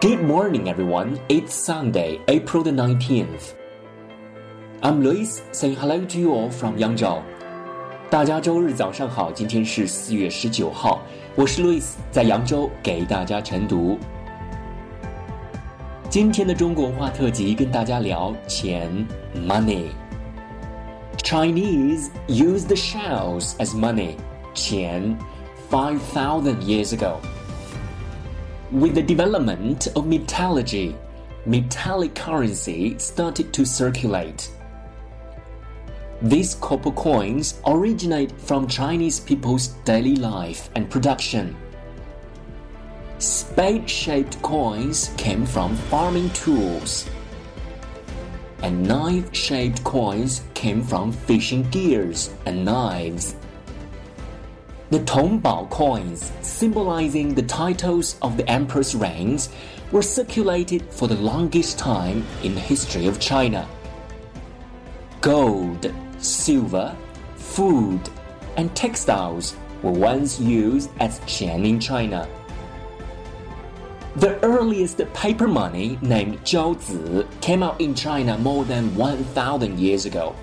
Good morning, everyone. It's Sunday, April the 19th. I'm Lewis saying hello to you all from Yangzhou. 大家周日早上好，今天是四月十九号，我是 Lewis，在扬州给大家晨读。今天的中国文化特辑跟大家聊钱 used the shells as money, 钱 five thousand years ago. With the development of metallurgy, metallic currency started to circulate. These copper coins originate from Chinese people's daily life and production. Spade shaped coins came from farming tools, and knife shaped coins came from fishing gears and knives. The Tongbao coins, symbolizing the titles of the emperor's reigns, were circulated for the longest time in the history of China. Gold silver, food, and textiles were once used as qian in China. The earliest paper money, named Jiaozi, came out in China more than 1,000 years ago.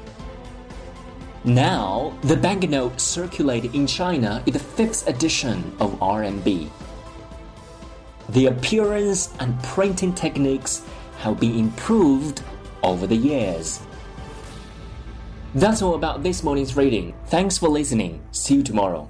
Now, the banknote circulated in China is the fifth edition of RMB. The appearance and printing techniques have been improved over the years. That's all about this morning's reading. Thanks for listening. See you tomorrow.